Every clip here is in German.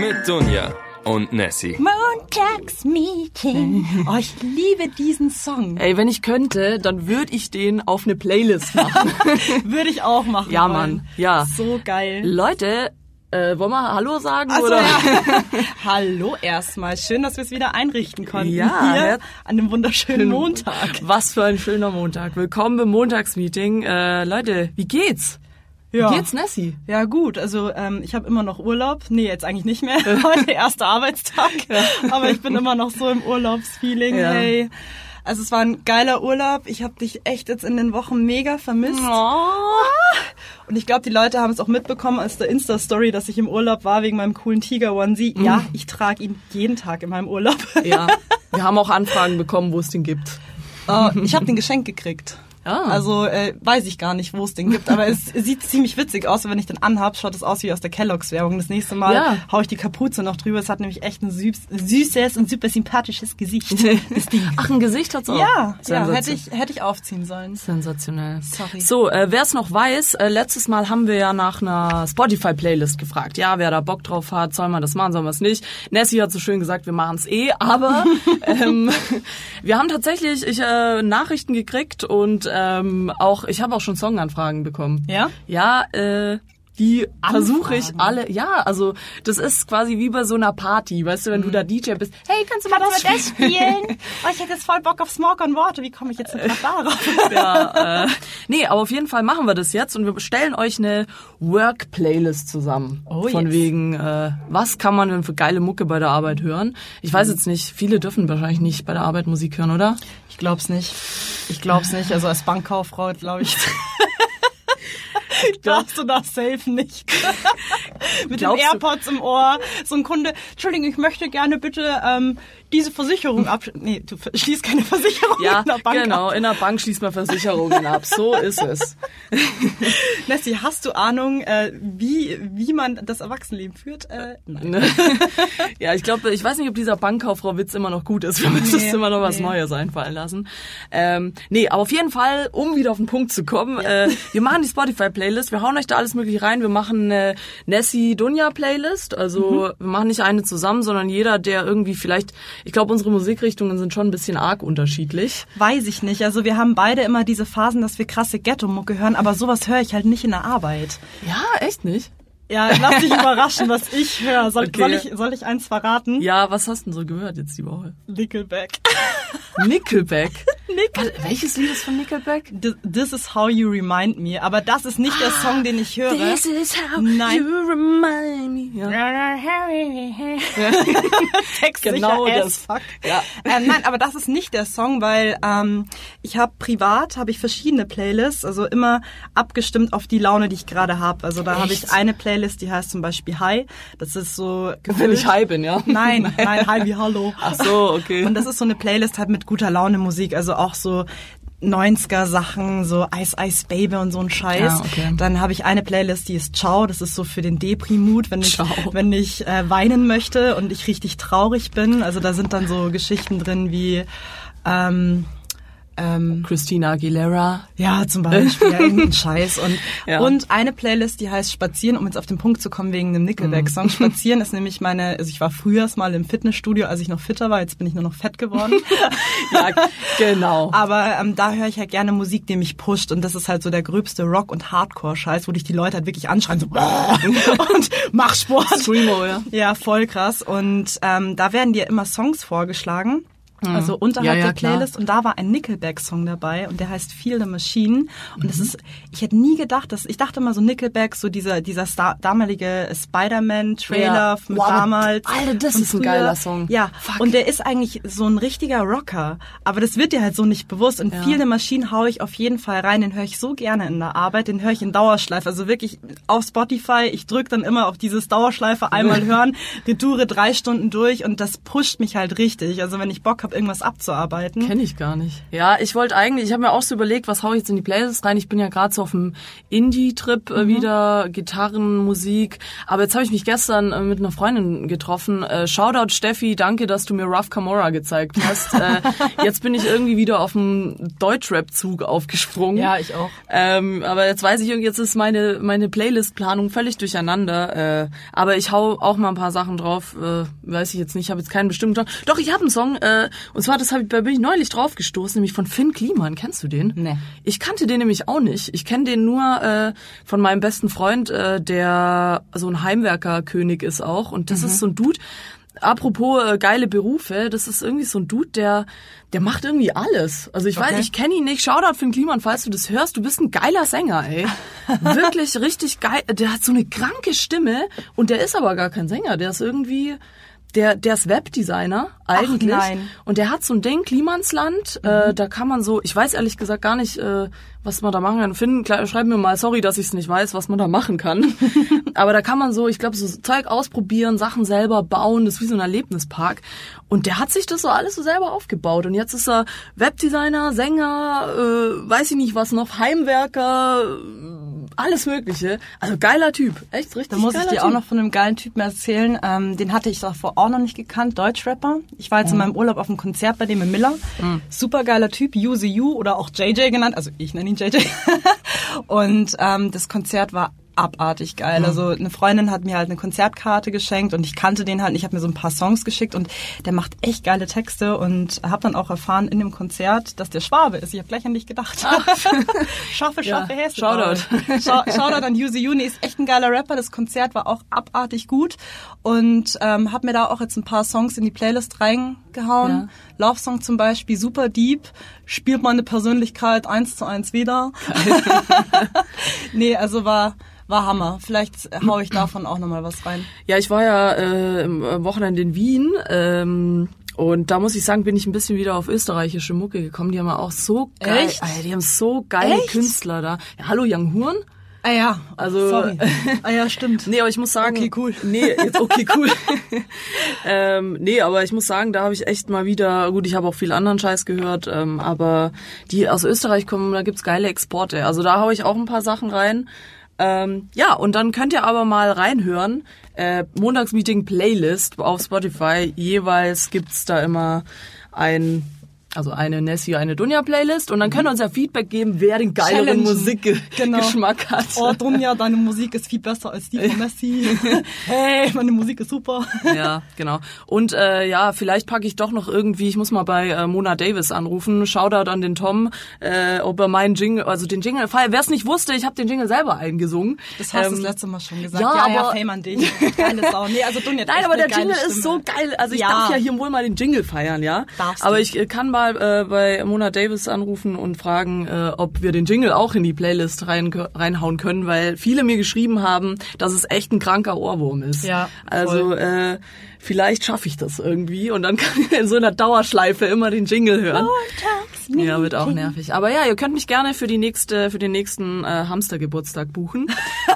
Mit Dunja und Nessie. Montagsmeeting. Oh, ich liebe diesen Song. Ey, wenn ich könnte, dann würde ich den auf eine Playlist machen. Würde ich auch machen. Ja, wollen. Mann, ja. So geil. Leute, äh, wollen wir Hallo sagen? So, oder? ja. Hallo erstmal. Schön, dass wir es wieder einrichten konnten. Ja, Hier an dem wunderschönen Montag. Was für ein schöner Montag. Willkommen im Montagsmeeting. Äh, Leute, wie geht's? Ja. Wie geht's, Nessie? Ja gut, also ähm, ich habe immer noch Urlaub. Nee, jetzt eigentlich nicht mehr. Heute erster Arbeitstag. Aber ich bin immer noch so im Urlaubsfeeling. Ja. Hey. Also es war ein geiler Urlaub. Ich habe dich echt jetzt in den Wochen mega vermisst. Und ich glaube, die Leute haben es auch mitbekommen aus der Insta-Story, dass ich im Urlaub war wegen meinem coolen Tiger-Onesie. Ja, ich trage ihn jeden Tag in meinem Urlaub. Ja, wir haben auch Anfragen bekommen, wo es den gibt. Oh, ich habe den geschenkt gekriegt. Ah. Also äh, weiß ich gar nicht, wo es den gibt, aber es, sieht ziemlich witzig aus. Und wenn ich den anhab, schaut es aus wie aus der Kelloggs Werbung. Das nächste Mal Ja. hau ich die Kapuze noch drüber. Es hat nämlich echt ein süß, süßes und super sympathisches Gesicht. Ach, ein Gesicht hat's auch. Ja, ja hätte ich hätte ich aufziehen sollen. Sensationell. Sorry. So, äh, wer es noch weiß, äh, letztes Mal haben wir ja nach einer Spotify-Playlist gefragt. Ja, wer da Bock drauf hat, soll man das machen, soll man es nicht. Nessie hat so schön gesagt, wir machen es eh, aber ähm, wir haben tatsächlich ich, äh, Nachrichten gekriegt und ähm, auch ich habe auch schon Songanfragen bekommen. Ja? Ja, äh, die versuche ich alle, ja, also das ist quasi wie bei so einer Party, weißt du, wenn du da DJ bist, hey, kannst du mal das Kannst du das spielen? Oh, ich hätte jetzt voll Bock auf Smoke on Water. Wie komme ich jetzt denn darauf? ja, äh, nee, aber auf jeden Fall machen wir das jetzt und wir stellen euch eine Work-Playlist zusammen. Oh, Von yes. wegen, äh, was kann man denn für geile Mucke bei der Arbeit hören? Ich weiß jetzt nicht, viele dürfen wahrscheinlich nicht bei der Arbeit Musik hören, oder? Ich glaub's nicht. Ich glaub's nicht. Also als Bankkauffrau glaube ich. Darfst du das safe nicht. Mit den Glaubst du? AirPods im Ohr. So ein Kunde, Entschuldigung, ich möchte gerne bitte ähm, diese Versicherung ab. Nee, du schließt keine Versicherung Ja, in der Bank genau. ab. In der Bank schließt man Versicherungen ab. So ist es. Nessie, hast du Ahnung, äh, wie, wie man das Erwachsenenleben führt? Äh, nein. Ne? ja, ich glaube, ich weiß nicht, ob dieser Bankkauffrau-Witz immer noch gut ist. Wir müssen uns Nee, immer noch was nee. Neues einfallen lassen. Ähm, nee, aber auf jeden Fall, um wieder auf den Punkt zu kommen, äh, wir machen die Spotify-Playlist, wir hauen euch da alles mögliche rein. Wir machen eine Nessie-Dunja-Playlist. Also wir machen nicht eine zusammen, sondern jeder, der irgendwie vielleicht, ich glaube, unsere Musikrichtungen sind schon ein bisschen arg unterschiedlich. Weiß ich nicht. Also wir haben beide immer diese Phasen, dass wir krasse Ghetto-Mucke hören, aber sowas höre ich halt nicht in der Arbeit. Ja, echt nicht? Ja, lass dich überraschen, was ich höre. Soll, Okay. soll, ich, soll ich eins verraten? Ja, was hast du denn so gehört jetzt die Woche? Nickelback. Nickelback. Nickel Warte, welches Lied ist von Nickelback? This, this is how you remind me. Aber das ist nicht der Song, den ich höre. This is how Nein. you remind me. Ja. Textsicher Genau as das. Fuck. Ja. Ähm, nein, aber das ist nicht der Song, weil ähm, ich habe privat habe ich verschiedene Playlists, also immer abgestimmt auf die Laune, die ich gerade habe. Also da habe ich eine Playlist, die heißt zum Beispiel High. Das ist so Wenn ich high bin, ja? Nein, nein, Hi wie Hallo. Ach so, okay. Und das ist so eine Playlist halt mit guter Laune Musik, also auch so 90er Sachen, so Ice Ice Baby und so ein Scheiß. Ja, okay. Dann habe ich eine Playlist, die ist Ciao, das ist so für den Depri-Mood, wenn ich, Ciao. wenn ich äh, weinen möchte und ich richtig traurig bin. Also da sind dann so Geschichten drin wie ähm, ähm, Christina Aguilera. ja, zum Beispiel, ja, irgendein Scheiß. Und, Ja. und eine Playlist, die heißt Spazieren, um jetzt auf den Punkt zu kommen wegen dem Mhm. Nickelback-Song. Spazieren ist nämlich meine, also ich war frühers mal im Fitnessstudio, als ich noch fitter war, jetzt bin ich nur noch fett geworden. Ja, genau. Aber ähm, da höre ich halt gerne Musik, die mich pusht. Und das ist halt so der gröbste Rock- und Hardcore-Scheiß, wo dich die Leute halt wirklich anschreien, so und mach Sport. Screamo, ja. Ja, voll krass. Und ähm, da werden dir immer Songs vorgeschlagen. Also unterhalb Ja, ja, der klar. Playlist und da war ein Nickelback-Song dabei und der heißt Feel the Machine und Mhm. das ist, ich hätte nie gedacht, dass ich dachte immer so Nickelback, so dieser dieser Star, damalige Spider-Man-Trailer Ja. mit Wow, damals. Alter, das von ist ein geiler Song. Ja, Fuck. und der ist eigentlich so ein richtiger Rocker, aber das wird dir halt so nicht bewusst und Ja. Feel the Machine hau ich auf jeden Fall rein, den höre ich so gerne in der Arbeit, den höre ich in Dauerschleife, also wirklich auf Spotify, ich drück dann immer auf dieses Dauerschleife einmal hören, retoure drei Stunden durch und das pusht mich halt richtig, also wenn ich Bock habe, irgendwas abzuarbeiten. Kenne ich gar nicht. Ja, ich wollte eigentlich, ich habe mir auch so überlegt, was hau ich jetzt in die Playlist rein. Ich bin ja gerade so auf dem Indie-Trip äh, wieder, Gitarren, Musik. Aber jetzt habe ich mich gestern äh, mit einer Freundin getroffen. Äh, Shoutout Steffi, danke, dass du mir Rough Camora gezeigt hast. äh, jetzt bin ich irgendwie wieder auf dem Deutschrap-Zug aufgesprungen. Ja, ich auch. Ähm, aber jetzt weiß ich, irgendwie, jetzt ist meine, meine Playlist-Planung völlig durcheinander. Äh, aber ich hau auch mal ein paar Sachen drauf. Äh, weiß ich jetzt nicht, ich habe jetzt keinen bestimmten Song. Doch, ich habe einen Song. Äh, und zwar, das hab ich, da bin ich neulich drauf gestoßen, nämlich von Finn Kliman. Kennst du den? Nee. Ich kannte den nämlich auch nicht. Ich kenne den nur äh, von meinem besten Freund, äh, der so ein Heimwerkerkönig ist auch. Und das ist so ein Dude. Apropos äh, geile Berufe, das ist irgendwie so ein Dude, der der macht irgendwie alles. Also ich weiß, Okay. ich kenne ihn nicht. Shoutout Finn Kliman, falls du das hörst. Du bist ein geiler Sänger, ey. Wirklich richtig geil. Der hat so eine kranke Stimme und der ist aber gar kein Sänger. Der ist irgendwie der, der ist Webdesigner eigentlich. nein. Und der hat so ein Ding, Klimansland, äh, da kann man so, ich weiß ehrlich gesagt gar nicht, äh, was man da machen kann. Finn, schreib mir mal, sorry, dass ich es nicht weiß, was man da machen kann. Aber da kann man so, ich glaube, so Zeug ausprobieren, Sachen selber bauen, das ist wie so ein Erlebnispark. Und der hat sich das so alles so selber aufgebaut. Und jetzt ist er Webdesigner, Sänger, äh, weiß ich nicht was noch, Heimwerker, äh, alles Mögliche. Also geiler Typ, echt richtig Da muss ich dir typ. auch noch von einem geilen Typen erzählen. Ähm, den hatte ich davor auch noch nicht gekannt, Deutschrapper. Ich war jetzt in meinem Urlaub auf einem Konzert bei dem in Miller. Super geiler Typ, Use You oder auch JJ genannt. Also ich nenne ihn JJ. und ähm, das Konzert war abartig geil. Also eine Freundin hat mir halt eine Konzertkarte geschenkt und ich kannte den halt. Ich habe mir so ein paar Songs geschickt und der macht echt geile Texte und habe dann auch erfahren in dem Konzert, dass der Schwabe ist. Ich habe gleich an dich gedacht. schaffe, schaffe, Ja, Häste. Shoutout. Schau- Shoutout an Yuzi Uni, ist echt ein geiler Rapper. Das Konzert war auch abartig gut und ähm, habe mir da auch jetzt ein paar Songs in die Playlist reingehauen. Love Song zum Beispiel, super deep, spielt meine Persönlichkeit eins zu eins wieder. nee, also war war Hammer. Vielleicht hau ich davon auch nochmal was rein. Ja, ich war ja äh, im am Wochenende in Wien ähm, und da muss ich sagen, bin ich ein bisschen wieder auf österreichische Mucke gekommen. Die haben ja auch so geil, Echt? Alter, die haben so geile Echt? Künstler da. Ja, hallo Young Horn. Ah ja, Also- sorry. ah ja, stimmt. Nee, aber ich muss sagen, Okay, cool. Nee, jetzt okay, cool. ähm, nee, aber ich muss sagen, da habe ich echt mal wieder, gut, ich habe auch viel anderen Scheiß gehört, ähm, aber die aus Österreich kommen, da gibt's geile Exporte. Also da hau ich auch ein paar Sachen rein. Ähm, ja, und dann könnt ihr aber mal reinhören. Äh, Montagsmeeting Playlist auf Spotify. Jeweils gibt's da immer ein, also eine Nessie, eine Dunja Playlist. Und dann könnt ihr uns ja Feedback geben, wer den geileren Challengen. Musikgeschmack hat. Oh, Dunja, deine Musik ist viel besser als die von Messi. hey, meine Musik ist super. Ja, genau. Und äh, ja, vielleicht packe ich doch noch irgendwie, ich muss mal bei äh, Mona Davis anrufen, Shoutout an den Tom, äh, ob er meinen Jingle, also den Jingle, wer es nicht wusste, ich habe den Jingle selber eingesungen. Das hast du Ähm, das letzte Mal schon gesagt. ja, Ja, ja, aber- Fame an dich. Geile Sau. Nee, also Dunja Nein, aber der Jingle geile ist so Stimme. geil. Also ich Ja. darf ja hier wohl mal den Jingle feiern, ja. Darfst aber du. ich äh, kann mal äh, bei Mona Davis anrufen und fragen, äh, ob wir den Jingle auch in die Playlist rein, reinhauen können, weil viele mir geschrieben haben, dass es echt ein kranker Ohrwurm ist. Ja, Also äh, vielleicht schaffe ich das irgendwie und dann kann ich in so einer Dauerschleife immer den Jingle hören. Ja, wird auch nervig. Aber ja, ihr könnt mich gerne für die nächste, für den nächsten äh, Hamstergeburtstag buchen.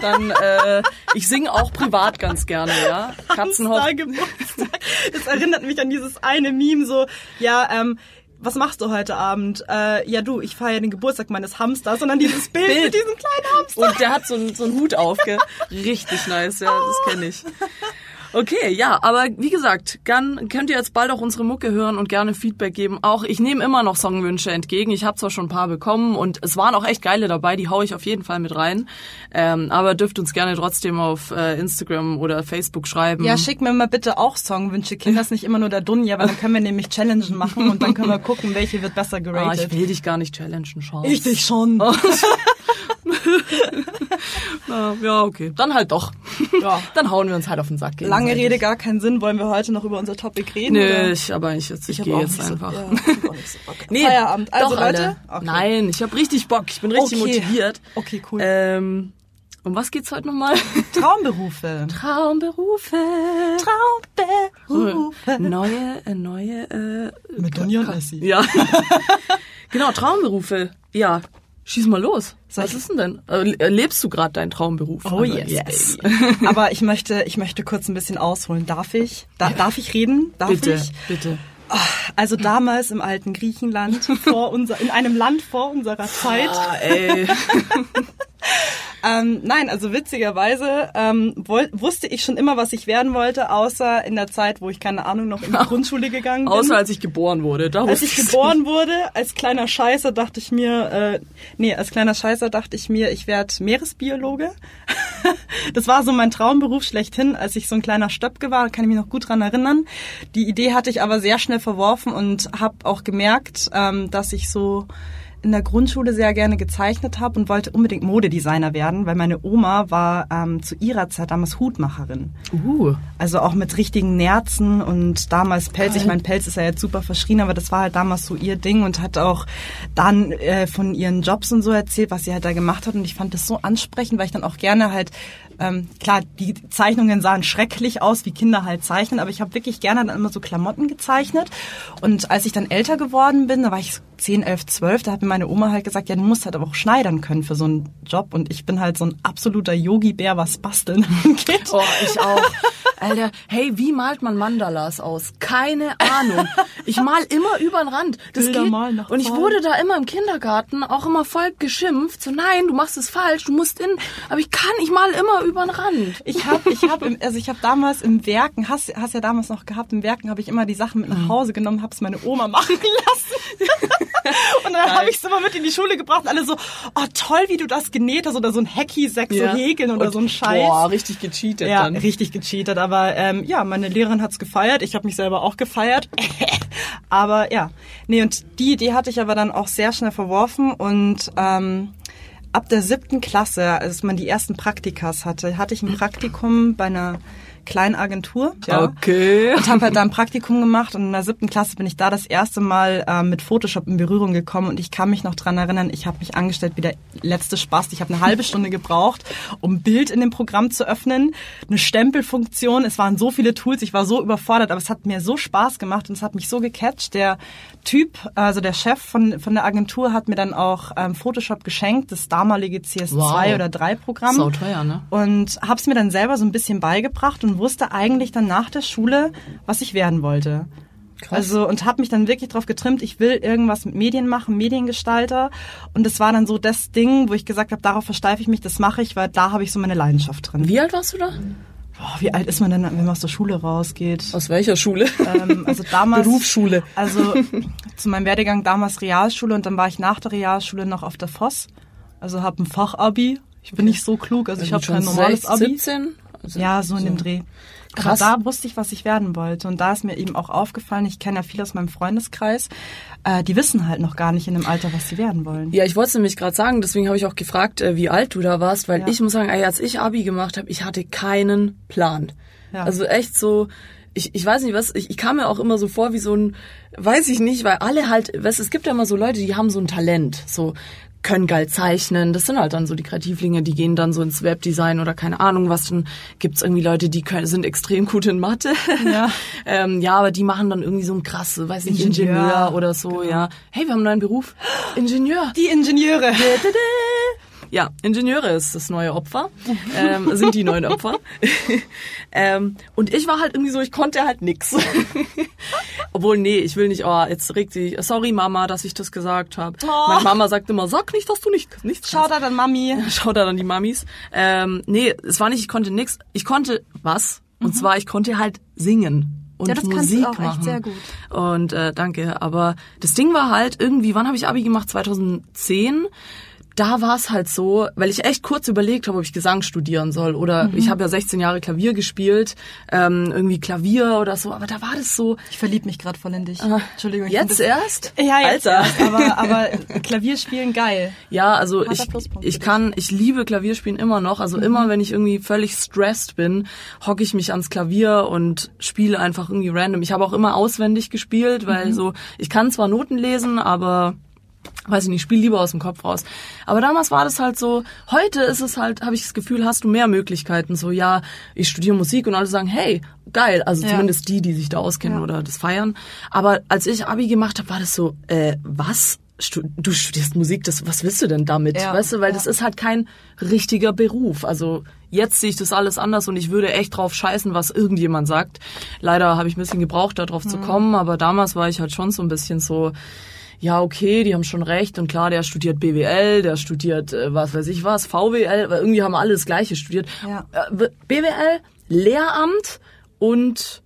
Dann, äh, ich singe auch privat ganz gerne, ja. Katzenhof. Hamster Geburtstag. Das erinnert mich an dieses eine Meme so, ja, ähm, was machst du heute Abend? Äh, ja, du, ich feiere den Geburtstag meines Hamsters, sondern dieses Bild, Bild. mit diesem kleinen Hamster. Und der hat so, einen- so einen Hut auf, gell? Richtig nice, ja, das kenne ich. Okay, ja, aber wie gesagt, dann könnt ihr jetzt bald auch unsere Mucke hören und gerne Feedback geben. Auch ich nehme immer noch Songwünsche entgegen. Ich habe zwar schon ein paar bekommen und es waren auch echt geile dabei, die hau ich auf jeden Fall mit rein. Ähm, aber dürft uns gerne trotzdem auf äh, Instagram oder Facebook schreiben. Ja, schick mir mal bitte auch Songwünsche, Kinder. Das ist nicht immer nur der Dunja, weil dann können wir nämlich Challengen machen und dann können wir gucken, welche wird besser ah, ich geratet. will dich gar nicht challengen, Chance. ich dich schon. Na, ja, okay. Dann halt doch. Ja. Dann hauen wir uns halt auf den Sack. Lange. Rede, gar keinen Sinn. Wollen wir heute noch über unser Topic reden? Nö, oder? ich, aber ich, jetzt, ich, hab gehe auch jetzt nicht so- einfach. ja, ich hab auch nicht so Bock. Nee, Feierabend. Also doch, Leute. Okay. Nein, ich habe richtig Bock. Ich bin richtig Okay. motiviert. Okay, cool. Ähm, um was geht's heute nochmal? Traumberufe. Traumberufe. Traumberufe. Neue, äh, neue, äh, Mit Dunja und Messi. ja. genau, Traumberufe. Ja, schieß mal los. Soll Was ich- ist denn denn? Äh, Lebst du gerade deinen Traumberuf? Oh Also, yes, Baby. Aber ich möchte, ich möchte kurz ein bisschen ausholen. Darf ich? Da, Darf ich reden? Darf Bitte, ich? bitte. Also damals im alten Griechenland, vor unser, in einem Land vor unserer Zeit. Ah, ey. Ähm, nein, also witzigerweise ähm, woll, wusste ich schon immer, was ich werden wollte, außer in der Zeit, wo ich keine Ahnung noch in die Grundschule gegangen bin. Außer als ich geboren wurde. Da als ich geboren wurde, als kleiner Scheißer dachte ich mir, äh, nee, als kleiner Scheißer dachte ich mir, ich werde Meeresbiologe. das war so mein Traumberuf schlechthin, als ich so ein kleiner Stöpke war, kann ich mich noch gut dran erinnern. Die Idee hatte ich aber sehr schnell verworfen und habe auch gemerkt, ähm, dass ich so in der Grundschule sehr gerne gezeichnet habe und wollte unbedingt Modedesigner werden, weil meine Oma war ähm, zu ihrer Zeit damals Hutmacherin. Uh. Also auch mit richtigen Nerzen und damals Pelz. Ich mein Pelz ist ja jetzt super verschrien, aber das war halt damals so ihr Ding und hat auch dann äh, von ihren Jobs und so erzählt, was sie halt da gemacht hat. Und ich fand das so ansprechend, weil ich dann auch gerne halt ähm, klar, die Zeichnungen sahen schrecklich aus, wie Kinder halt zeichnen, aber ich habe wirklich gerne dann immer so Klamotten gezeichnet. Und als ich dann älter geworden bin, da war ich 10, 11, 12, da hat mir meine Oma halt gesagt, ja, du musst halt aber auch schneidern können für so einen Job. Und ich bin halt so ein absoluter Yogi-Bär, was Basteln angeht. Oh, ich auch. Alter, hey, wie malt man Mandalas aus? Keine Ahnung. Ich mal immer über den Rand. Das Bilder geht. malen nach Und ich wurde da immer im Kindergarten auch immer voll geschimpft. So, nein, du machst es falsch, du musst in. Aber ich kann, ich mal immer über den Rand. Ich habe, ich habe, also ich habe damals im Werken, hast, hast ja damals noch gehabt, im Werken habe ich immer die Sachen mit nach Hause genommen, habe es meine Oma machen lassen. und dann habe ich es immer mit in die Schule gebracht. und Alle so, oh toll, wie du das genäht hast oder so ein Hacky-Sack, so häkeln oder Und, so ein Scheiß. Boah, richtig gecheatet Ja, dann. richtig gecheatet. Aber ähm, ja, meine Lehrerin hat's gefeiert. Ich habe mich selber auch gefeiert. aber ja, nee, und die Idee hatte ich aber dann auch sehr schnell verworfen und ähm, ab der siebten Klasse, als man die ersten Praktikas hatte, hatte ich ein Praktikum bei einer kleinen Agentur. Ja. Okay. Und habe halt da ein Praktikum gemacht und in der siebten Klasse bin ich da das erste Mal äh, mit Photoshop in Berührung gekommen und ich kann mich noch dran erinnern, ich habe mich angestellt wie der letzte Spaß. Ich habe eine halbe Stunde gebraucht, um ein Bild in dem Programm zu öffnen, eine Stempelfunktion. Es waren so viele Tools, ich war so überfordert, aber es hat mir so Spaß gemacht und es hat mich so gecatcht. Der Typ, also der Chef von, von der Agentur hat mir dann auch ähm, Photoshop geschenkt, das damalige CS2 Wow. oder 3 Programm Sau teuer, ne? und habe es mir dann selber so ein bisschen beigebracht und wusste eigentlich dann nach der Schule, was ich werden wollte. Krass. Also und habe mich dann wirklich drauf getrimmt, ich will irgendwas mit Medien machen, Mediengestalter und das war dann so das Ding, wo ich gesagt habe, darauf versteife ich mich, das mache ich, weil da habe ich so meine Leidenschaft drin. Wie alt warst du da? Boah, wie alt ist man denn, wenn man aus der Schule rausgeht? Aus welcher Schule? Ähm, also damals Berufsschule. Also zu meinem Werdegang damals Realschule und dann war ich nach der Realschule noch auf der Voss. Also habe ein Fachabi. Ich bin nicht so klug, also ich habe Schon kein normales 16, Abi. 17? Also, Ja, so in dem Dreh. Krass. Aber da wusste ich, was ich werden wollte. Und da ist mir eben auch aufgefallen, ich kenne ja viel aus meinem Freundeskreis, äh, die wissen halt noch gar nicht in dem Alter, was sie werden wollen. Ja, ich wollte es nämlich gerade sagen, deswegen habe ich auch gefragt, äh, wie alt du da warst, weil Ja. ich muss sagen, ey, als ich Abi gemacht habe, ich hatte keinen Plan. Ja. Also echt so, ich, ich weiß nicht was, ich, ich kam mir auch immer so vor wie so ein, weiß ich nicht, weil alle halt, weißt, es gibt ja immer so Leute, die haben so ein Talent, so können geil zeichnen, das sind halt dann so die Kreativlinge, die gehen dann so ins Webdesign oder keine Ahnung was, dann gibt's irgendwie Leute, die können, sind extrem gut in Mathe. Ja. ähm, ja, aber die machen dann irgendwie so ein krasse, weiß nicht, Ingenieur, Ingenieur, oder so, ja. Hey, wir haben einen neuen Beruf. Ingenieur. Die Ingenieure. Ja, Ingenieure ist das neue Opfer, ähm, sind die neuen Opfer. ähm, und ich war halt irgendwie so, ich konnte halt nix. Obwohl, nee, ich will nicht, oh, jetzt regt sie, sorry Mama, dass ich das gesagt habe. Oh. Meine Mama sagt immer, sag nicht, dass du nicht, nichts Schau da dann Mami. Schau da dann die Mamis. Ähm, nee, es war nicht, ich konnte nix. Ich konnte was. Und zwar, ich konnte halt singen. Und Mhm. Ja, das kannst du Musik auch echt machen. sehr gut. Und äh, danke. Aber das Ding war halt irgendwie, wann habe ich Abi gemacht? 2010. Da war es halt so, weil ich echt kurz überlegt habe, ob ich Gesang studieren soll. Oder Mhm. ich habe ja 16 Jahre Klavier gespielt, ähm, irgendwie Klavier oder so. Aber da war das so. Ich verlieb mich gerade voll in dich. Entschuldigung. ich Jetzt erst? ja, jetzt Alter. erst, aber, aber Klavierspielen geil. Ja, also Harter ich, Pluspunkt ich kann, ich liebe Klavierspielen immer noch. Also immer, wenn ich irgendwie völlig stressed bin, hocke ich mich ans Klavier und spiele einfach irgendwie random. Ich habe auch immer auswendig gespielt, weil so, ich kann zwar Noten lesen, aber weiß ich nicht, spiel lieber aus dem Kopf raus. Aber damals war das halt so, heute ist es halt, habe ich das Gefühl, hast du mehr Möglichkeiten. So, ja, ich studiere Musik und alle sagen, hey, geil. Also Ja. zumindest die, die sich da auskennen Ja. oder das feiern. Aber als ich Abi gemacht habe, war das so, äh, was? du studierst Musik, das, was willst du denn damit? Ja, weißt du, weil das ist halt kein richtiger Beruf. Also jetzt sehe ich das alles anders und ich würde echt drauf scheißen, was irgendjemand sagt. Leider habe ich ein bisschen gebraucht, darauf Mhm. zu kommen, aber damals war ich halt schon so ein bisschen so, ja, okay, die haben schon recht und klar, der studiert BWL, der studiert, äh, was weiß ich was, VWL, weil irgendwie haben alle das Gleiche studiert. Ja. Äh, BWL, Lehramt und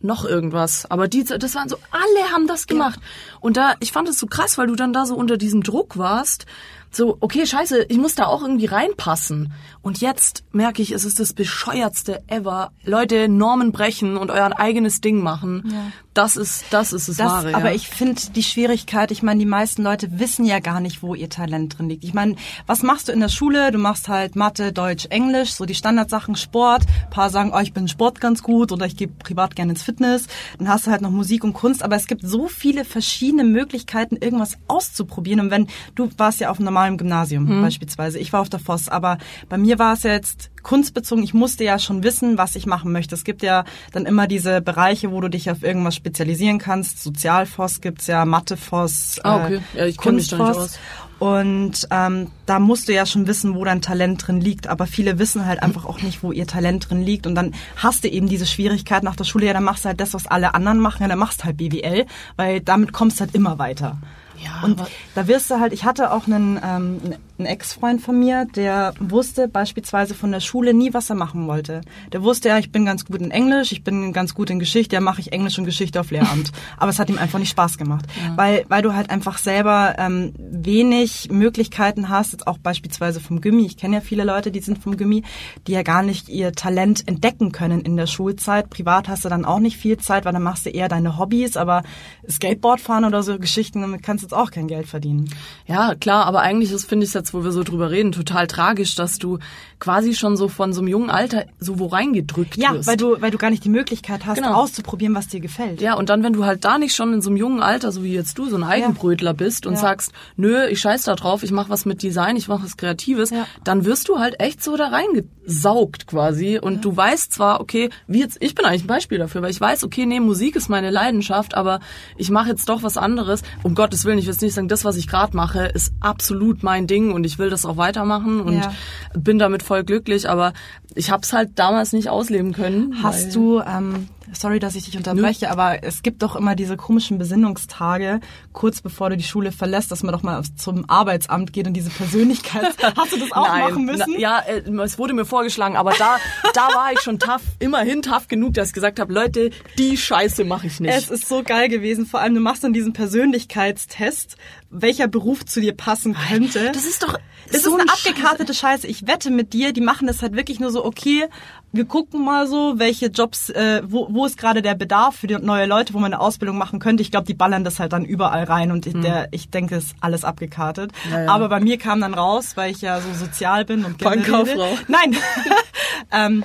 noch irgendwas. Aber die, das waren so, alle haben das gemacht. Und da, ich fand es so krass, weil du dann da so unter diesem Druck warst. So, okay, scheiße, ich muss da auch irgendwie reinpassen. Und jetzt merke ich, es ist das bescheuertste ever. Leute, Normen brechen und euer eigenes Ding machen. Das ist, das ist das, Das, Wahre. aber ja. ich finde die Schwierigkeit, ich meine, die meisten Leute wissen ja gar nicht, wo ihr Talent drin liegt. Ich meine, was machst du in der Schule? Du machst halt Mathe, Deutsch, Englisch, so die Standardsachen, Sport. Ein paar sagen, oh, ich bin in Sport ganz gut oder ich gehe privat gerne ins Fitness. Dann hast du halt noch Musik und Kunst, aber es gibt so viele verschiedene Möglichkeiten, irgendwas auszuprobieren. Und wenn, du warst ja auf einem normalen Gymnasium beispielsweise, ich war auf der Voss, aber bei mir war es ja jetzt kunstbezogen. Ich musste ja schon wissen, was ich machen möchte. Es gibt ja dann immer diese Bereiche, wo du dich auf irgendwas spezialisieren kannst. Sozialfoss gibt's ja, Mathefoss, Ah, okay. Ja, ich Kunstfoss. Und ähm, da musst du ja schon wissen, wo dein Talent drin liegt. Aber viele wissen halt einfach auch nicht, wo ihr Talent drin liegt. Und dann hast du eben diese Schwierigkeit nach der Schule. Ja, dann machst du halt das, was alle anderen machen. Ja, dann machst du halt BWL, weil damit kommst du halt immer weiter. Ja, und da wirst du halt, ich hatte auch einen, ähm, einen Ex-Freund von mir, der wusste beispielsweise von der Schule nie, was er machen wollte. Der wusste ja, ich bin ganz gut in Englisch, ich bin ganz gut in Geschichte, ja mache ich Englisch und Geschichte auf Lehramt. Aber es hat ihm einfach nicht Spaß gemacht, weil, weil du halt einfach selber ähm, wenig Möglichkeiten hast, jetzt auch beispielsweise vom Gimmi. Ich kenne ja viele Leute, die sind vom Gimmi, die ja gar nicht ihr Talent entdecken können in der Schulzeit. Privat hast du dann auch nicht viel Zeit, weil dann machst du eher deine Hobbys, aber Skateboard fahren oder so Geschichten, damit kannst du jetzt auch kein Geld verdienen. Ja, klar, aber eigentlich ist, finde ich jetzt, wo wir so drüber reden, total tragisch, dass du quasi schon so von so einem jungen Alter so wo reingedrückt Ja, wirst. weil du, weil du gar nicht die Möglichkeit hast, Genau. auszuprobieren, was dir gefällt. Ja, und dann, wenn du halt da nicht schon in so einem jungen Alter, so wie jetzt du, so ein Eigenbrötler bist und Ja. sagst, nö, ich scheiß da drauf, ich mach was mit Design, ich mach was Kreatives, Ja. dann wirst du halt echt so da reingesaugt quasi. Und du weißt zwar, okay, wie jetzt, ich bin eigentlich ein Beispiel dafür, weil ich weiß, okay, nee, Musik ist meine Leidenschaft, aber ich mache jetzt doch was anderes. Um Gottes Willen, ich will jetzt nicht sagen, das, was ich gerade mache, ist absolut mein Ding und ich will das auch weitermachen und Ja. bin damit voll glücklich, aber ich habe es halt damals nicht ausleben können. Hast du, ähm, sorry, dass ich dich unterbreche, aber es gibt doch immer diese komischen Besinnungstage, kurz bevor du die Schule verlässt, dass man doch mal zum Arbeitsamt geht und diese Persönlichkeit. Hast du das auch Nein, machen müssen? Na, ja, äh, es wurde mir vorgeschlagen, aber da, da war ich schon tough, immerhin tough genug, dass ich gesagt habe, Leute, die Scheiße mache ich nicht. Es ist so geil gewesen. Vor allem, du machst dann diesen Persönlichkeitstest, welcher Beruf zu dir passen könnte. das ist doch Das so ist eine ein abgekartete Scheiße. Ich wette mit dir, die machen das halt wirklich nur so, okay, wir gucken mal so, welche Jobs, äh, wo, wo ist gerade der Bedarf für die neue Leute, wo man eine Ausbildung machen könnte. Ich glaube, die ballern das halt dann überall rein und ich, der, ich denke, es ist alles abgekartet. Hm. Ja, ja. Aber bei mir kam dann raus, weil ich ja so sozial bin und Bankkauffrau. Nein. ähm,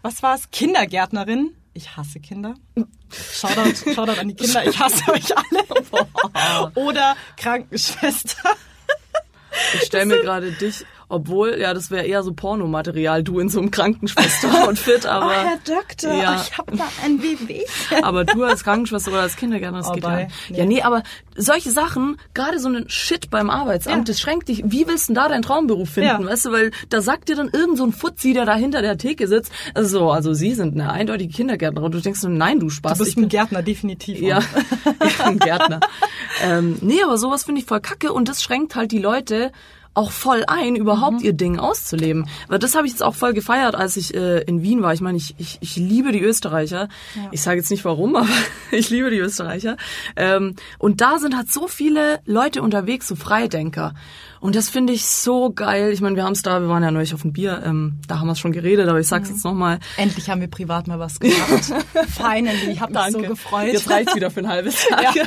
was war's? Kindergärtnerin. Ich hasse Kinder. Shoutout, Shoutout an die Kinder. Ich hasse euch alle. Oder Krankenschwester. Ich stelle mir gerade dich, obwohl, ja, das wäre eher so Pornomaterial, du in so einem Krankenschwester-Outfit, aber, oh, Herr Doktor, Ja. ich habe da ein Wehwehchen. aber du als Krankenschwester oder als Kindergärtnerin, das Oh, geht bye. ja. Nee. Ja, nee, aber solche Sachen, gerade so ein Shit beim Arbeitsamt, Ja. das schränkt dich. Wie willst du denn da deinen Traumberuf finden, Ja. weißt du, weil da sagt dir dann irgend so ein Fuzzi, der da hinter der Theke sitzt, so, also sie sind eine eindeutige Kindergärtnerin und du denkst so, nein, du Spaß. Du bist ein Gärtner, definitiv. Ja, ja ein Gärtner. ähm, nee, aber sowas finde ich voll kacke und das schränkt halt die Leute auch voll ein, überhaupt Mhm. ihr Ding auszuleben. Weil das habe ich jetzt auch voll gefeiert, als ich äh, in Wien war. Ich meine, ich, ich, ich liebe die Österreicher. Ich sage jetzt nicht warum, aber ich liebe die Österreicher. Ähm, und da sind halt so viele Leute unterwegs, so Freidenker. Und das finde ich so geil. Ich meine, wir haben es da, wir waren ja neulich auf ein Bier, ähm, da haben wir es schon geredet, aber ich sag's Mhm. jetzt nochmal. Endlich haben wir privat mal was gehabt. Finally, ich habe mich so gefreut. Jetzt reicht's wieder für ein halbes Jahr. ja.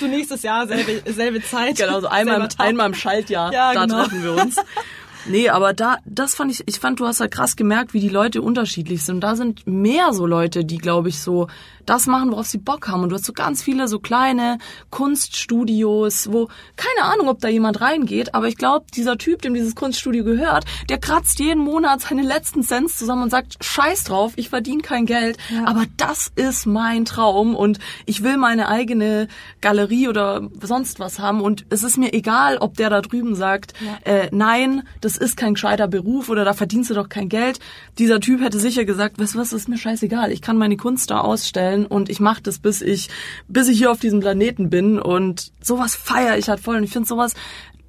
Du nächstes Jahr selbe, selbe Zeit. Genau, so einmal, Tag. einmal im Schaltjahr, Ja, da genau. treffen wir uns. Nee, aber da, das fand ich, ich fand, du hast halt krass gemerkt, wie die Leute unterschiedlich sind. Und da sind mehr so Leute, die, glaube ich, so das machen, worauf sie Bock haben. Und du hast so ganz viele so kleine Kunststudios, wo, keine Ahnung, ob da jemand reingeht, aber ich glaube, dieser Typ, dem dieses Kunststudio gehört, der kratzt jeden Monat seine letzten Cents zusammen und sagt, scheiß drauf, ich verdiene kein Geld, ja. aber das ist mein Traum und ich will meine eigene Galerie oder sonst was haben und es ist mir egal, ob der da drüben sagt, ja. äh, nein, das ist kein gescheiter Beruf oder da verdienst du doch kein Geld. Dieser Typ hätte sicher gesagt, du was, ist mir scheißegal, ich kann meine Kunst da ausstellen und ich mache das, bis ich, bis ich hier auf diesem Planeten bin und sowas feiere ich halt voll und ich finde sowas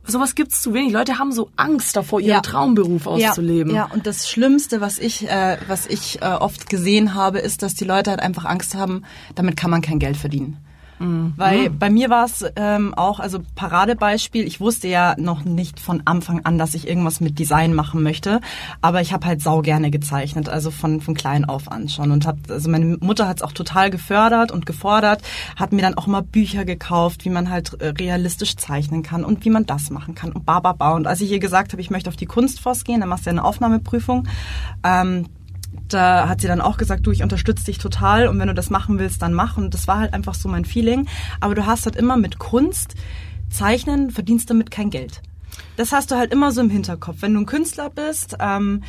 sowas gibt's zu wenig. Leute haben so Angst davor, ihren ja. Traumberuf auszuleben. Ja, ja, und das Schlimmste, was ich, äh, was ich äh, oft gesehen habe, ist, dass die Leute halt einfach Angst haben, damit kann man kein Geld verdienen. Mhm. Weil bei mir war es ähm, auch, also Paradebeispiel, ich wusste ja noch nicht von Anfang an, dass ich irgendwas mit Design machen möchte, aber ich habe halt sau gerne gezeichnet, also von, von klein auf an schon. Und hab, also meine Mutter hat es auch total gefördert und gefordert, hat mir dann auch mal Bücher gekauft, wie man halt äh, realistisch zeichnen kann und wie man das machen kann und bababa. Und als ich ihr gesagt habe, ich möchte auf die Kunstforce gehen, dann machst du ja eine Aufnahmeprüfung, ähm, da hat sie dann auch gesagt, du, ich unterstütze dich total und wenn du das machen willst, dann mach. Und das war halt einfach so mein Feeling. Aber du hast halt immer mit Kunst, Zeichnen, verdienst damit kein Geld. Das hast du halt immer so im Hinterkopf. Wenn du ein Künstler bist, ähm,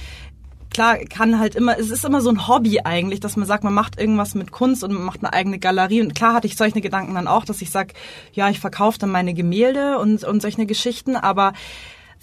klar kann halt immer, es ist immer so ein Hobby eigentlich, dass man sagt, man macht irgendwas mit Kunst und man macht eine eigene Galerie. Und klar hatte ich solche Gedanken dann auch, dass ich sag, ja, ich verkaufe dann meine Gemälde und, und solche Geschichten, aber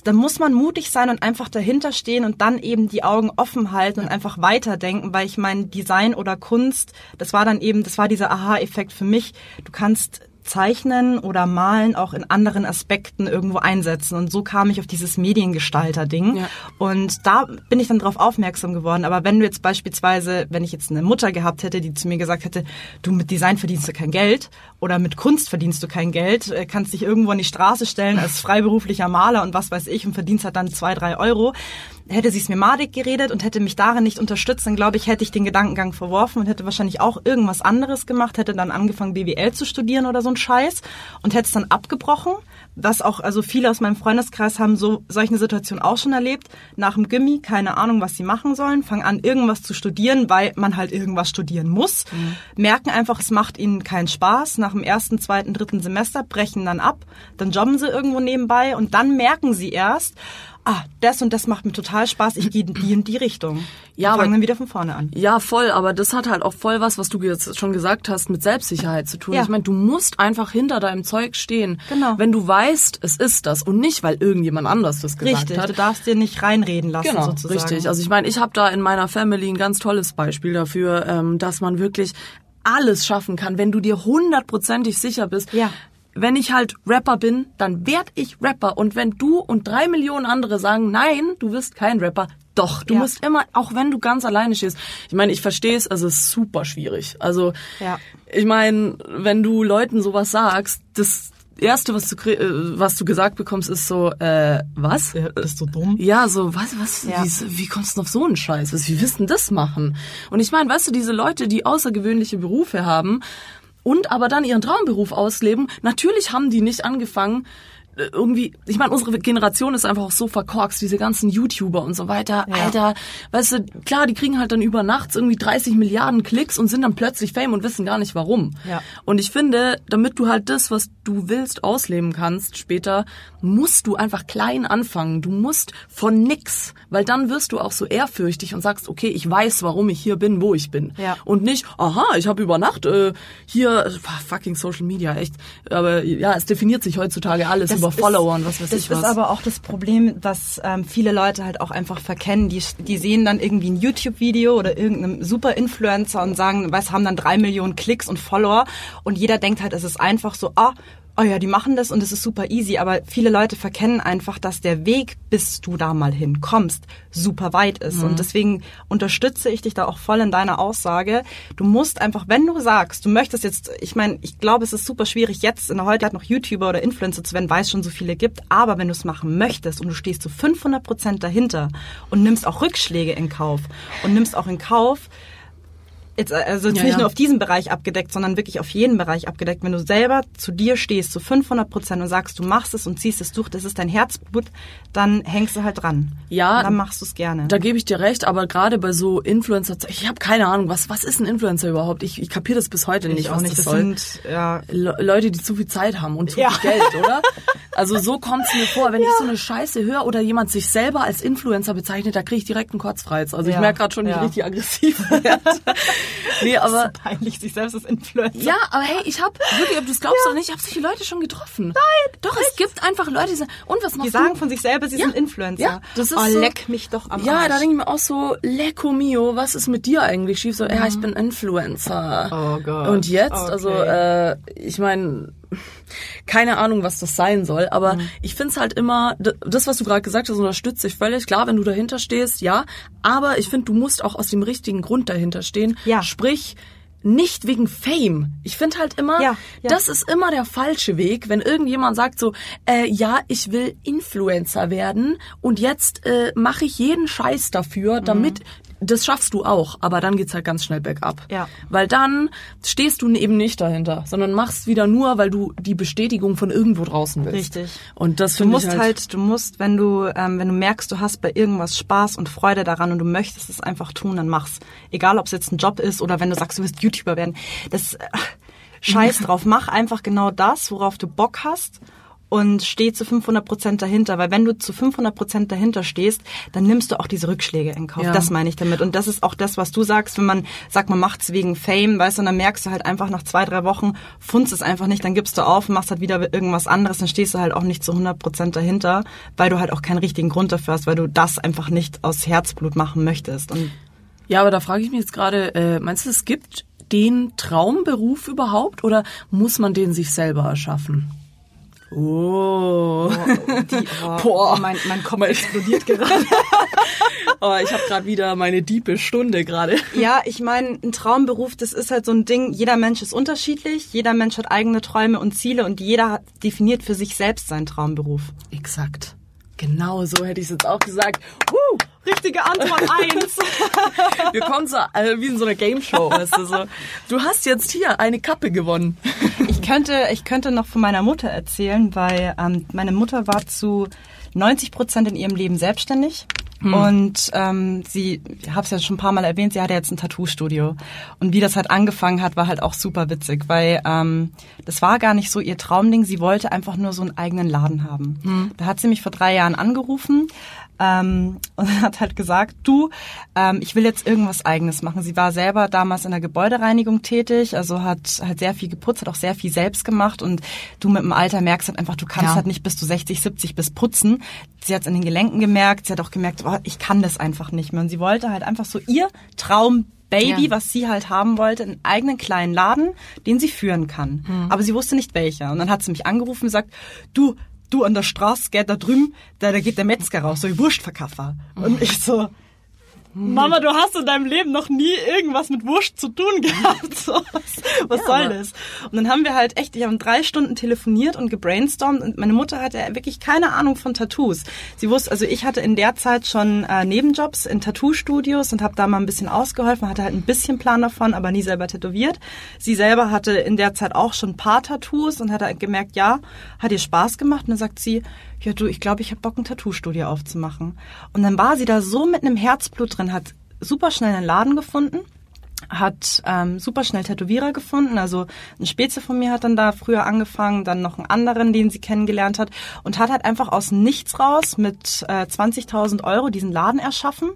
dann muss man mutig sein und einfach dahinter stehen und dann eben die Augen offen halten und einfach weiterdenken, weil ich meine, Design oder Kunst, das war dann eben, das war dieser Aha-Effekt für mich. Du kannst Zeichnen oder Malen auch in anderen Aspekten irgendwo einsetzen. Und so kam ich auf dieses Mediengestalter-Ding. Ja. Und da bin ich dann drauf aufmerksam geworden. Aber wenn du jetzt beispielsweise, wenn ich jetzt eine Mutter gehabt hätte, die zu mir gesagt hätte, du mit Design verdienst du kein Geld oder mit Kunst verdienst du kein Geld, äh, kannst dich irgendwo an die Straße stellen als freiberuflicher Maler und was weiß ich und verdienst halt dann zwei, drei Euro, hätte sie es mir madig geredet und hätte mich darin nicht unterstützt, dann glaube ich, hätte ich den Gedankengang verworfen und hätte wahrscheinlich auch irgendwas anderes gemacht, hätte dann angefangen, BWL zu studieren oder so ein Scheiß und hätte es dann abgebrochen. Was auch, also viele aus meinem Freundeskreis haben so solche Situationen auch schon erlebt. Nach dem Gimmi, keine Ahnung, was sie machen sollen, fangen an, irgendwas zu studieren, weil man halt irgendwas studieren muss. Mhm. Merken einfach, es macht ihnen keinen Spaß. Nach dem ersten, zweiten, dritten Semester brechen dann ab, dann jobben sie irgendwo nebenbei und dann merken sie erst, ah, das und das macht mir total Spaß, ich gehe die in die Richtung. Ja, und fangen dann wieder von vorne an. Ja, voll, aber das hat halt auch voll was, was du jetzt schon gesagt hast, mit Selbstsicherheit zu tun. Ja. Ich meine, du musst einfach hinter deinem Zeug stehen. Genau. Wenn du weißt, es ist das und nicht, weil irgendjemand anders das gesagt richtig, hat. du darfst dir nicht reinreden lassen genau, sozusagen. Richtig, also ich meine, ich habe da in meiner Family ein ganz tolles Beispiel dafür, ähm, dass man wirklich alles schaffen kann, wenn du dir hundertprozentig sicher bist, ja wenn ich halt Rapper bin, dann werd ich Rapper. Und wenn du und drei Millionen andere sagen, nein, du wirst kein Rapper, doch, du ja. musst immer, auch wenn du ganz alleine stehst. Ich meine, ich verstehe es, also es ist super schwierig. Also ja. ich meine, wenn du Leuten sowas sagst, das erste, was du äh, was du gesagt bekommst, ist so, äh, was? Ja, bist du dumm? Ja, so, was, was, ja. wie, wie kommst du auf so einen Scheiß? Was, wie wirst du das machen? Und ich meine, weißt du, diese Leute, die außergewöhnliche Berufe haben, und aber dann ihren Traumberuf ausleben. Natürlich haben die nicht angefangen, irgendwie, ich meine, unsere Generation ist einfach auch so verkorkst, diese ganzen YouTuber und so weiter. Ja. Alter, weißt du, klar, die kriegen halt dann über Nachts irgendwie 30 Milliarden Klicks und sind dann plötzlich Fame und wissen gar nicht warum. Ja. Und ich finde, damit du halt das, was du willst, ausleben kannst später, musst du einfach klein anfangen. Du musst von nix, weil dann wirst du auch so ehrfürchtig und sagst, okay, ich weiß, warum ich hier bin, wo ich bin. Ja. Und nicht, aha, ich habe über Nacht äh, hier, fucking Social Media, echt. Aber ja, es definiert sich heutzutage alles. Das über Follower und was weiß ich was. Das ist aber auch das Problem, dass ähm, viele Leute halt auch einfach verkennen. Die, die sehen dann irgendwie ein YouTube-Video oder irgendeinen Super-Influencer und sagen, was haben dann drei Millionen Klicks und Follower und jeder denkt halt, es ist einfach so, ah, oh ja, die machen das und es ist super easy, aber viele Leute verkennen einfach, dass der Weg, bis du da mal hinkommst, super weit ist. Mhm. Und deswegen unterstütze ich dich da auch voll in deiner Aussage. Du musst einfach, wenn du sagst, du möchtest jetzt, ich meine, ich glaube, es ist super schwierig, jetzt in der Heutzeit noch YouTuber oder Influencer zu werden, weil es schon so viele gibt, aber wenn du es machen möchtest und du stehst zu 500 Prozent dahinter und nimmst auch Rückschläge in Kauf und nimmst auch in Kauf, jetzt, äh, also jetzt Ja, nicht ja. nur auf diesen Bereich abgedeckt, sondern wirklich auf jeden Bereich abgedeckt. Wenn du selber zu dir stehst, zu 500 Prozent und sagst, du machst es und ziehst es durch, das ist dein Herzblut, dann hängst du halt dran. Ja, Und dann machst du es gerne. Da gebe ich dir recht, aber gerade bei so Influencer, ich habe keine Ahnung, was was ist ein Influencer überhaupt? Ich, ich kapiere das bis heute nicht, ich auch was nicht. das Das sind, ja, Le Leute, die zu viel Zeit haben und zu Ja. viel Geld, oder? Also so kommt es mir vor, wenn ich so eine Scheiße höre oder jemand sich selber als Influencer bezeichnet, da kriege ich direkt einen Kotzfreiz. Also ich merke gerade schon, wie ich richtig aggressiv werde. Nee, aber peinlich, sich selbst als Influencer. ja, aber hey, ich habe wirklich, ob du es glaubst oder nicht, ich habe solche Leute schon getroffen. Nein. Doch, es gibt einfach Leute, die sagen, und was machst Die du? sagen von sich selber, sie Ja. sind Influencer. Ja, das ist oh, so- leck mich doch am Ja, Arsch. da denke ich mir auch so, Lecco mio, was ist mit dir eigentlich schief? So, ja, ich bin Influencer. Oh Gott. Und jetzt, Okay. also, äh, ich meine, keine Ahnung, was das sein soll, aber Mhm. ich find's halt immer, das, was du gerade gesagt hast, unterstütze ich völlig. Klar, wenn du dahinter stehst, ja, aber ich finde, du musst auch aus dem richtigen Grund dahinter stehen. Ja. Sprich, nicht wegen Fame. Ich finde halt immer, Ja, ja. das ist immer der falsche Weg, wenn irgendjemand sagt so, äh, ja, ich will Influencer werden und jetzt äh, mache ich jeden Scheiß dafür, Mhm. Das schaffst du auch, aber dann geht's halt ganz schnell bergab. Ja. Weil dann stehst du eben nicht dahinter, sondern machst wieder nur, weil du die Bestätigung von irgendwo draußen willst. Richtig. Und das Du finde musst ich halt, halt, du musst, wenn du, ähm, wenn du merkst, du hast bei irgendwas Spaß und Freude daran und du möchtest es einfach tun, dann mach's. Egal, ob es jetzt ein Job ist oder wenn du sagst, du willst YouTuber werden. Das äh, Scheiß drauf. Mach einfach genau das, worauf du Bock hast und steh zu 500 Prozent dahinter. Weil wenn du zu 500 Prozent dahinter stehst, dann nimmst du auch diese Rückschläge in Kauf. Ja. Das meine ich damit. Und das ist auch das, was du sagst, wenn man sagt, man macht's wegen Fame, weißt du, und dann merkst du halt einfach nach zwei, drei Wochen, funzt es einfach nicht, dann gibst du auf, machst halt wieder irgendwas anderes, dann stehst du halt auch nicht zu 100 Prozent dahinter, weil du halt auch keinen richtigen Grund dafür hast, weil du das einfach nicht aus Herzblut machen möchtest. Und ja, aber da frage ich mich jetzt gerade, äh, meinst du, es gibt den Traumberuf überhaupt oder muss man den sich selber erschaffen? Oh. die, oh, Boah. mein, mein Kopf explodiert gerade. oh ich habe gerade wieder meine diepe Stunde gerade. Ja, ich meine, ein Traumberuf, das ist halt so ein Ding, jeder Mensch ist unterschiedlich, jeder Mensch hat eigene Träume und Ziele und jeder hat definiert für sich selbst seinen Traumberuf. Exakt. Genau so hätte ich es jetzt auch gesagt. Uh, Richtige Antwort eins. wir kommen so äh, wie in so einer Game Show, weißt du so. Du hast jetzt hier eine Kappe gewonnen. Ich könnte, ich könnte noch von meiner Mutter erzählen, weil ähm, meine Mutter war zu 90 Prozent in ihrem Leben selbstständig. Und ähm, sie, ich habe es ja schon ein paar Mal erwähnt, sie hatte jetzt ein Tattoo-Studio. Und wie das halt angefangen hat, war halt auch super witzig, weil ähm, das war gar nicht so ihr Traumding. Sie wollte einfach nur so einen eigenen Laden haben. Da hat sie mich vor drei Jahren angerufen ähm, und hat halt gesagt, du, ähm, ich will jetzt irgendwas Eigenes machen. Sie war selber damals in der Gebäudereinigung tätig, also hat halt sehr viel geputzt, hat auch sehr viel selbst gemacht und du mit dem Alter merkst halt einfach, du kannst Ja. halt nicht bis du 60, 70 bis putzen. Sie hat es in den Gelenken gemerkt, sie hat auch gemerkt, oh, ich kann das einfach nicht mehr. Und sie wollte halt einfach so ihr Traumbaby, Ja. was sie halt haben wollte, einen eigenen kleinen Laden, den sie führen kann. Aber sie wusste nicht welcher. Und dann hat sie mich angerufen und gesagt, du, du an der Straße, gell, da drüben, da, da geht der Metzger raus, so ein Wurstverkaufer. Und ich so, Mama, du hast in deinem Leben noch nie irgendwas mit Wurst zu tun gehabt. So, was was Ja, soll das? Und dann haben wir halt echt, ich habe drei Stunden telefoniert und gebrainstormt und meine Mutter hatte wirklich keine Ahnung von Tattoos. Sie wusste, also ich hatte in der Zeit schon äh, Nebenjobs in Tattoo-Studios und habe da mal ein bisschen ausgeholfen, hatte halt ein bisschen Plan davon, aber nie selber tätowiert. Sie selber hatte in der Zeit auch schon ein paar Tattoos und hat halt gemerkt, ja, hat ihr Spaß gemacht. Und dann sagt sie, ja du, ich glaube, ich habe Bock, ein Tattoo-Studio aufzumachen. Und dann war sie da so mit einem Herzblut drin, hat super schnell einen Laden gefunden hat ähm, super schnell Tätowierer gefunden. Also ein Speze von mir hat dann da früher angefangen, dann noch einen anderen, den sie kennengelernt hat und hat halt einfach aus Nichts raus mit äh, 20.000 Euro diesen Laden erschaffen.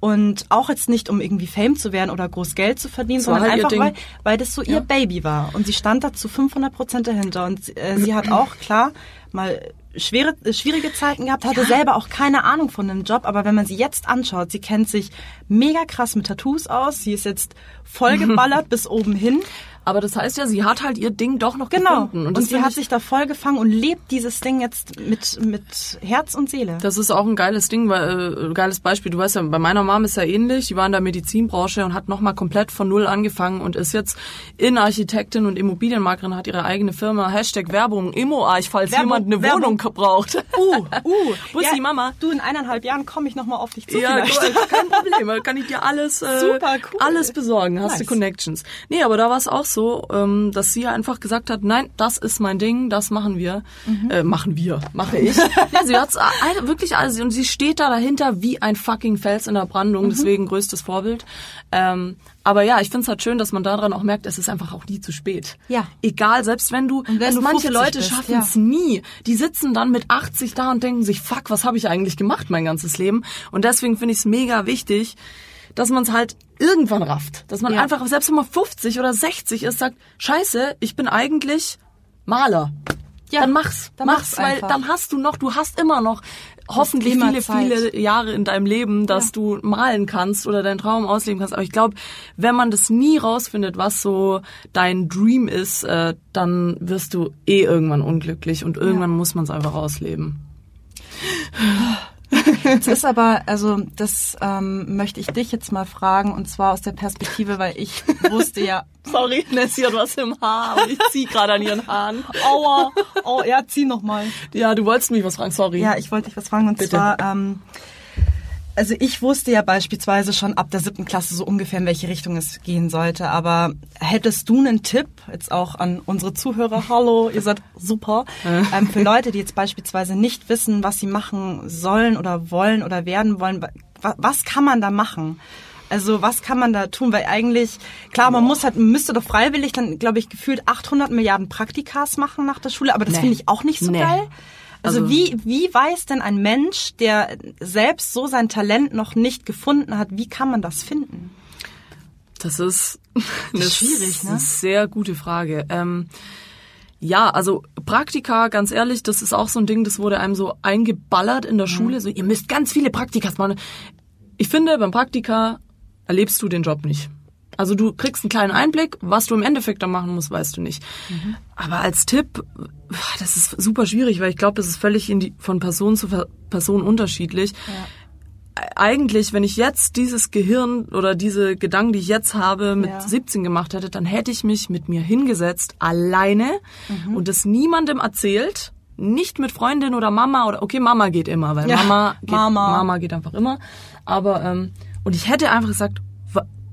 Und auch jetzt nicht, um irgendwie Fame zu werden oder groß Geld zu verdienen, sondern halt ihr einfach, weil, weil das so ihr Ja. Baby war. Und sie stand da zu 500 Prozent dahinter. Und äh, sie hat auch, klar, mal schwere, äh, schwierige Zeiten gehabt, hatte selber auch keine Ahnung von dem Job. Aber wenn man sie jetzt anschaut, sie kennt sich mega krass mit Tattoos aus. Sie ist jetzt vollgeballert bis oben hin. Aber das heißt ja, sie hat halt ihr Ding doch noch Genau. gefunden. Und, das sie hat ich- sich da voll gefangen und lebt dieses Ding jetzt mit, mit Herz und Seele. Das ist auch ein geiles Ding, weil äh, geiles Beispiel. Du weißt ja, bei meiner Mom ist ja ähnlich. Die war in der Medizinbranche und hat nochmal komplett von null angefangen und ist jetzt Innenarchitektin und Immobilienmaklerin, hat ihre eigene Firma. Hashtag Werbung, Immo-Arch, falls Werbung, jemand eine Werbung. Wohnung braucht. Uh, Uh, Bussi, ja, Mama. Du, in eineinhalb Jahren komme ich nochmal auf dich zu. Ja, kein Problem. Kann ich dir alles, äh, Super cool. alles besorgen. Hast du Nice. Connections. Nee, aber da war es auch so, ähm, dass sie einfach gesagt hat, nein, das ist mein Ding, das machen wir. Mhm. Äh, machen wir, mache ich. ja, sie hat's wirklich alles und sie steht da dahinter wie ein fucking Fels in der Brandung, Mhm. deswegen größtes Vorbild. Ähm, aber ja, ich find's halt schön, dass man daran auch merkt, es ist einfach auch nie zu spät. Ja. Egal, selbst wenn du, wenn du manche 50 Leute schaffen ja. es nie. Die sitzen dann mit 80 da und denken sich, fuck, was habe ich eigentlich gemacht mein ganzes Leben? Und deswegen finde ich es mega wichtig, dass man es halt irgendwann rafft. Dass man Ja. einfach, selbst wenn man 50 oder 60 ist, sagt, scheiße, ich bin eigentlich Maler. Ja, dann mach's, dann mach's, mach's weil einfach. dann hast du noch, du hast immer noch hoffentlich viele, Zeit. viele Jahre in deinem Leben, dass Ja. du malen kannst oder deinen Traum ausleben kannst. Aber ich glaube, wenn man das nie rausfindet, was so dein Dream ist, äh, dann wirst du eh irgendwann unglücklich und irgendwann muss man es einfach ausleben. Es ist aber, also das ähm, möchte ich dich jetzt mal fragen und zwar aus der Perspektive, weil ich wusste ja, Sorry, Nessie hat was im Haar und ich zieh gerade an ihren Haaren. aua, oh ja, zieh noch mal. Ja, du wolltest mich was fragen, sorry. Ja, ich wollte dich was fragen und Bitte. zwar, ähm, also ich wusste ja beispielsweise schon ab der siebten Klasse so ungefähr, in welche Richtung es gehen sollte. Aber hättest du einen Tipp, jetzt auch an unsere Zuhörer, hallo, ihr seid super, ähm, für Leute, die jetzt beispielsweise nicht wissen, was sie machen sollen oder wollen oder werden wollen, wa- was kann man da machen? Also was kann man da tun? Weil eigentlich, klar, man muss halt, müsste doch freiwillig dann, glaube ich, gefühlt 800 Milliarden Praktikas machen nach der Schule, aber das Nee. finde ich auch nicht so Nee. geil. Also, Also- wie, wie weiß denn ein Mensch, der selbst so sein Talent noch nicht gefunden hat, wie kann man das finden? Das ist eine ist schwierig, ne? sehr gute Frage. Ähm, ja, also Praktika, ganz ehrlich, das ist auch so ein Ding, das wurde einem so eingeballert in der Mhm. Schule. So, ihr müsst ganz viele Praktikas machen. Ich finde, beim Praktika erlebst du den Job nicht. Also du kriegst einen kleinen Einblick, was du im Endeffekt da machen musst, weißt du nicht. Mhm. Aber als Tipp, das ist super schwierig, weil ich glaube, das ist völlig in die, von Person zu Person unterschiedlich eigentlich, wenn ich jetzt dieses Gehirn oder diese Gedanken, die ich jetzt habe, mit Ja. 17 gemacht hätte, dann hätte ich mich mit mir hingesetzt, alleine Mhm. und es niemandem erzählt. Nicht mit Freundin oder Mama oder okay, Mama geht immer, weil Ja, Mama geht, Mama. Mama geht einfach immer. Aber ähm, und ich hätte einfach gesagt,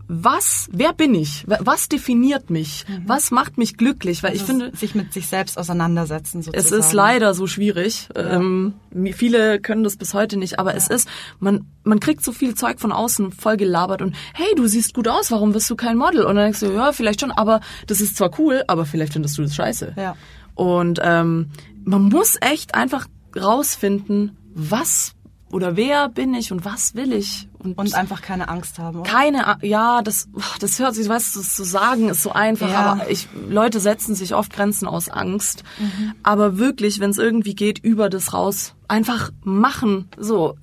was, wer bin ich? Wa- Was definiert mich? Was macht mich glücklich? Weil ich Also finde, sich mit sich selbst auseinandersetzen sozusagen. es ist leider so schwierig. Ähm, mi- viele können das bis heute nicht, aber es ist, man, man kriegt so viel Zeug von außen voll gelabert und hey, du siehst gut aus, warum bist du kein Model? Und dann denkst du, ja, vielleicht schon, aber das ist zwar cool, aber vielleicht findest du das scheiße. Ja. Und ähm, man muss echt einfach rausfinden, was oder wer bin ich und was will ich. Und einfach keine Angst haben. Oder? keine, ja, das, das hört sich, weißt du, das zu sagen ist so einfach, Ja. aber ich, Leute setzen sich oft Grenzen aus Angst. Mhm. Aber wirklich, wenn es irgendwie geht, über das raus, einfach machen, so.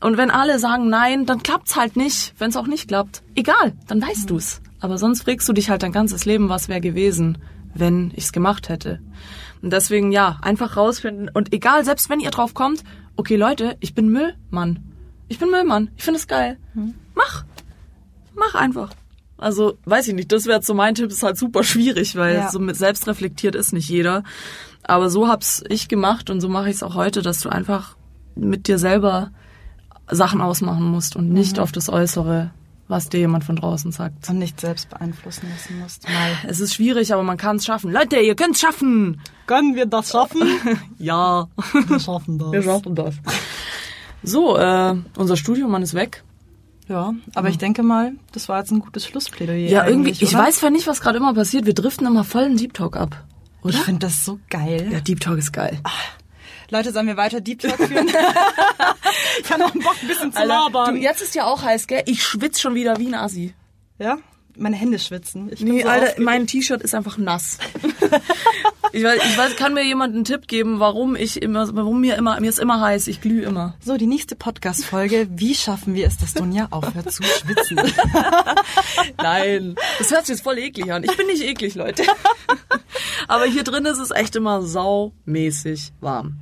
Und wenn alle sagen nein, dann klappt's halt nicht. Wenn es auch nicht klappt, egal, dann weißt Mhm. du's. Aber sonst fragst du dich halt dein ganzes Leben, was wäre gewesen, wenn ich's gemacht hätte. Und deswegen, ja, einfach rausfinden. Und egal, selbst wenn ihr drauf kommt, okay Leute, ich bin Müllmann. Ich bin Müllmann. Ich finde es geil. Mhm. Mach. Mach einfach. Also, weiß ich nicht, das wäre so mein Tipp, ist halt super schwierig, weil Ja. so mit selbst reflektiert ist nicht jeder. Aber so hab's ich gemacht und so mache ich es auch heute, dass du einfach mit dir selber Sachen ausmachen musst und nicht auf das Äußere, was dir jemand von draußen sagt. Und nicht selbst beeinflussen lassen musst. Mal. Es ist schwierig, aber man kann es schaffen. Leute, ihr könnt's schaffen! Können wir das schaffen? Ja, Wir schaffen das. wir schaffen das. So, äh, unser Studiomann ist weg. Ja, aber ich denke mal, das war jetzt ein gutes Schlussplädoyer. Ja, irgendwie, ich oder? weiß zwar nicht, was gerade immer passiert. Wir driften immer voll in Deep Talk ab. Oder? Ich finde das so geil. Ja, Deep Talk ist geil. Leute, sollen wir weiter Deep Talk führen? ich habe noch Bock, ein bisschen zu du, labern. jetzt ist ja auch heiß, gell? Ich schwitz schon wieder wie ein Assi. Ja? Meine Hände schwitzen. Ich Nee, so Alter, mein T-Shirt ist einfach nass. ich weiß, ich weiß, kann mir jemand einen Tipp geben, warum ich immer, warum mir immer, mir ist immer heiß, ich glühe immer. So, die nächste Podcast-Folge. Wie schaffen wir es, dass Dunja aufhört zu schwitzen? Nein, das hört sich jetzt voll eklig an. Ich bin nicht eklig, Leute. Aber hier drin ist es echt immer saumäßig warm.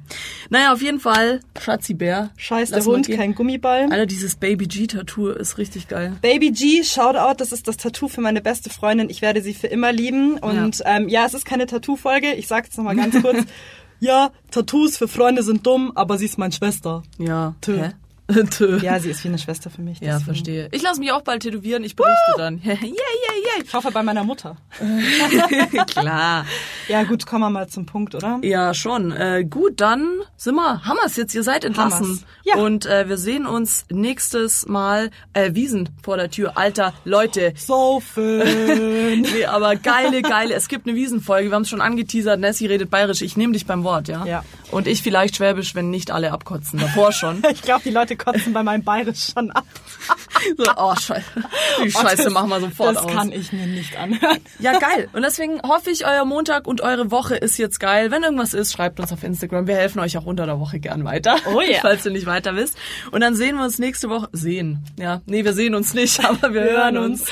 Naja, auf jeden Fall, Schatzi Bär. Scheiß der Hund, kein Gummiball. Alter, dieses Baby G-Tattoo ist richtig geil. Baby G, Shoutout, das ist das Tattoo für meine beste Freundin. Ich werde sie für immer lieben. Und ja, ähm, ja es ist keine Tattoo-Folge. Ich sage es nochmal ganz kurz. ja, Tattoos für Freunde sind dumm, aber sie ist meine Schwester. Ja. Tö. Hä? Ja, sie ist wie eine Schwester für mich. Ja, deswegen. verstehe. Ich lasse mich auch bald tätowieren, ich berichte dann. Yay, yay, yay. Ich hoffe bei meiner Mutter. Klar. Ja, gut, kommen wir mal zum Punkt, oder? Ja, schon. Äh, gut, dann sind wir, haben wir's jetzt, ihr seid entlassen. Hammer's. Ja. Und äh, wir sehen uns nächstes Mal, äh, Wiesen vor der Tür. Alter, Leute. Saufen. Nee, aber geile, geile. Es gibt eine Wiesenfolge, wir haben es schon angeteasert. Nessie redet bayerisch. Ich nehme dich beim Wort, ja? Ja. Und ich vielleicht schwäbisch, wenn nicht alle abkotzen. Davor schon. ich glaube, die Leute kotzen bei meinem Bayerisch schon ab. So, oh, Scheiße. Die Scheiße das, machen wir sofort Das aus. kann ich mir nicht anhören. Ja, geil. Und deswegen hoffe ich, euer Montag und eure Woche ist jetzt geil. Wenn irgendwas ist, schreibt uns auf Instagram. Wir helfen euch auch unter der Woche gern weiter. Oh ja. Falls ihr nicht weiter wisst. Und dann sehen wir uns nächste Woche. Sehen. Ja. Nee, wir sehen uns nicht, aber wir, hören uns.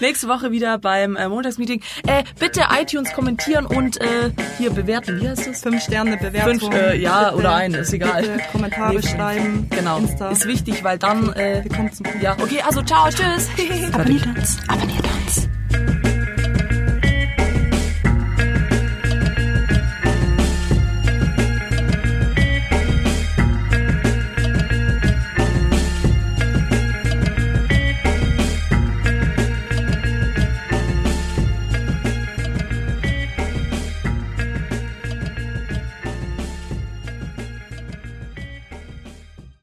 nächste Woche wieder beim äh, Montagsmeeting. Äh, bitte iTunes kommentieren und äh, hier bewerten. Wie heißt das? Fünf Sterne Bewertung. Fünf, äh, ja, Bitte, oder ein, ist egal. Kommentare Nee, schreiben. Genau. Insta. Ist wichtig, weil dann, äh, wir kommen zum. Ja, okay, also ciao, tschüss. Abonniert uns. Abonniert uns.